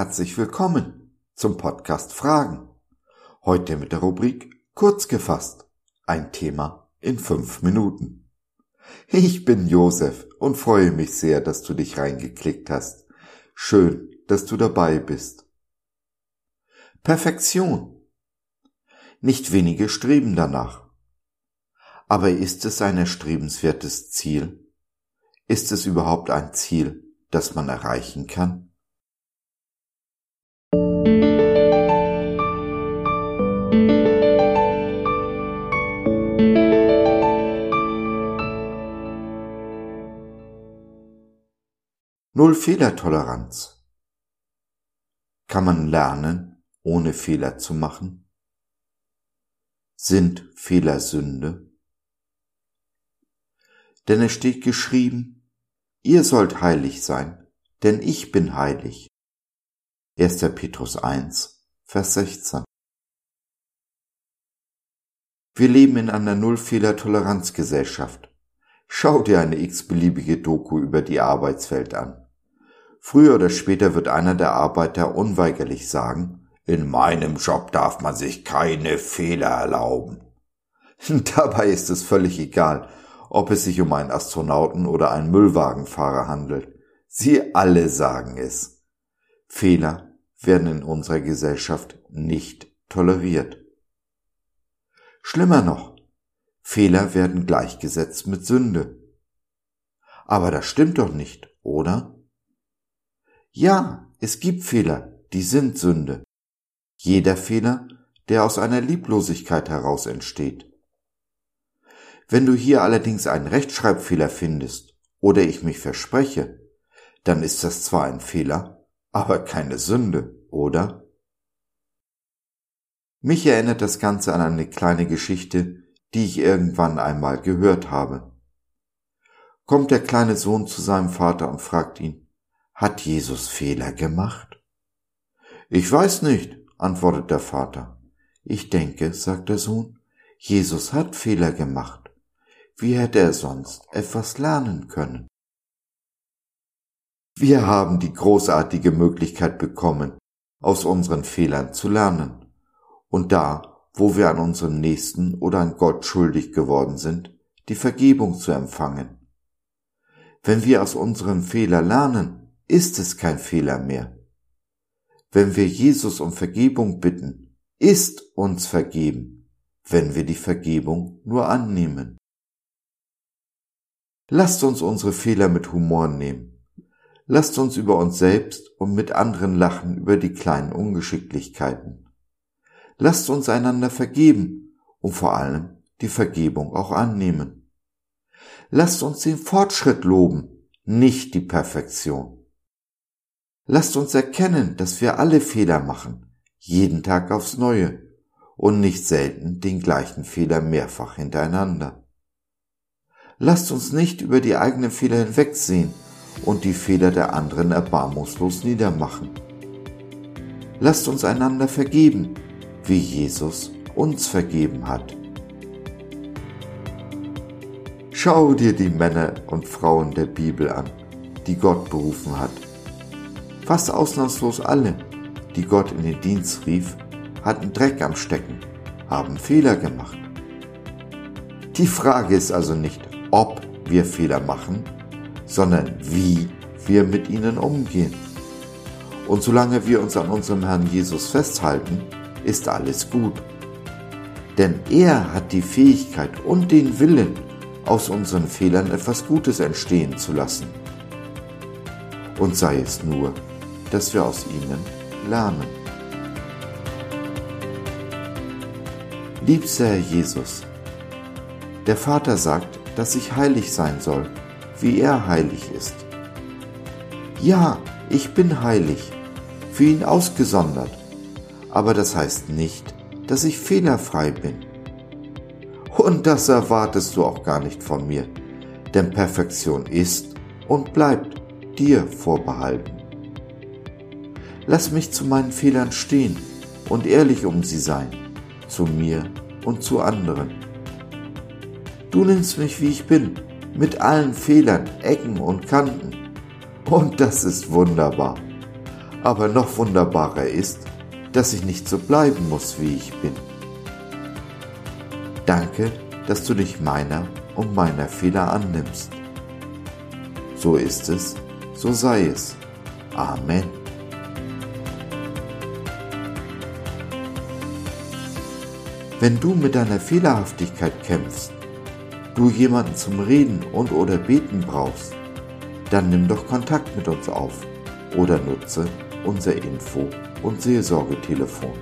herzlich willkommen zum Podcast Fragen. Heute mit der Rubrik Kurz gefasst. Ein Thema in fünf Minuten. Ich bin Josef und freue mich sehr, dass du dich reingeklickt hast. Schön, dass du dabei bist. Perfektion. Nicht wenige streben danach. Aber ist es ein erstrebenswertes Ziel? Ist es überhaupt ein Ziel, das man erreichen kann? Null Fehlertoleranz. Kann man lernen, ohne Fehler zu machen? Sind Fehler Sünde? Denn es steht geschrieben, ihr sollt heilig sein, denn ich bin heilig. 1. Petrus 1, Vers 16. Wir leben in einer Null-Fehler-Toleranz-Gesellschaft. Schau dir eine x-beliebige Doku über die Arbeitswelt an. Früher oder später wird einer der Arbeiter unweigerlich sagen, in meinem Job darf man sich keine Fehler erlauben. Dabei ist es völlig egal, ob es sich um einen Astronauten oder einen Müllwagenfahrer handelt. Sie alle sagen es. Fehler werden in unserer Gesellschaft nicht toleriert. Schlimmer noch, Fehler werden gleichgesetzt mit Sünde. Aber das stimmt doch nicht, oder? Ja, es gibt Fehler, die sind Sünde. Jeder Fehler, der aus einer Lieblosigkeit heraus entsteht. Wenn du hier allerdings einen Rechtschreibfehler findest oder ich mich verspreche, dann ist das zwar ein Fehler, aber keine Sünde, oder? Mich erinnert das Ganze an eine kleine Geschichte, die ich irgendwann einmal gehört habe. Kommt der kleine Sohn zu seinem Vater und fragt ihn, hat Jesus Fehler gemacht? Ich weiß nicht, antwortet der Vater. Ich denke, sagt der Sohn, Jesus hat Fehler gemacht. Wie hätte er sonst etwas lernen können? Wir haben die großartige Möglichkeit bekommen, aus unseren Fehlern zu lernen. Und da, wo wir an unserem Nächsten oder an Gott schuldig geworden sind, die Vergebung zu empfangen. Wenn wir aus unserem Fehler lernen, ist es kein Fehler mehr. Wenn wir Jesus um Vergebung bitten, ist uns vergeben, wenn wir die Vergebung nur annehmen. Lasst uns unsere Fehler mit Humor nehmen. Lasst uns über uns selbst und mit anderen lachen über die kleinen Ungeschicklichkeiten. Lasst uns einander vergeben und vor allem die Vergebung auch annehmen. Lasst uns den Fortschritt loben, nicht die Perfektion. Lasst uns erkennen, dass wir alle Fehler machen, jeden Tag aufs Neue und nicht selten den gleichen Fehler mehrfach hintereinander. Lasst uns nicht über die eigenen Fehler hinwegsehen und die Fehler der anderen erbarmungslos niedermachen. Lasst uns einander vergeben, wie Jesus uns vergeben hat. Schau dir die Männer und Frauen der Bibel an, die Gott berufen hat Fast ausnahmslos alle, die Gott in den Dienst rief, hatten Dreck am Stecken, haben Fehler gemacht. Die Frage ist also nicht, ob wir Fehler machen, sondern wie wir mit ihnen umgehen. Und solange wir uns an unserem Herrn Jesus festhalten, ist alles gut. Denn er hat die Fähigkeit und den Willen, aus unseren Fehlern etwas Gutes entstehen zu lassen. Und sei es nur dass wir aus ihnen lernen. Liebster Herr Jesus, der Vater sagt, dass ich heilig sein soll, wie er heilig ist. Ja, ich bin heilig, für ihn ausgesondert, aber das heißt nicht, dass ich fehlerfrei bin. Und das erwartest du auch gar nicht von mir, denn Perfektion ist und bleibt dir vorbehalten. Lass mich zu meinen Fehlern stehen und ehrlich um sie sein, zu mir und zu anderen. Du nimmst mich, wie ich bin, mit allen Fehlern, Ecken und Kanten. Und das ist wunderbar. Aber noch wunderbarer ist, dass ich nicht so bleiben muss, wie ich bin. Danke, dass du dich meiner und meiner Fehler annimmst. So ist es, so sei es. Amen. Wenn du mit deiner Fehlerhaftigkeit kämpfst, du jemanden zum Reden und oder Beten brauchst, dann nimm doch Kontakt mit uns auf oder nutze unser Info- und Seelsorgetelefon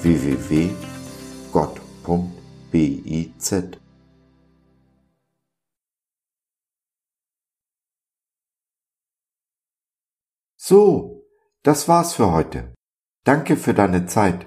www.gott.biz So, das war's für heute. Danke für deine Zeit.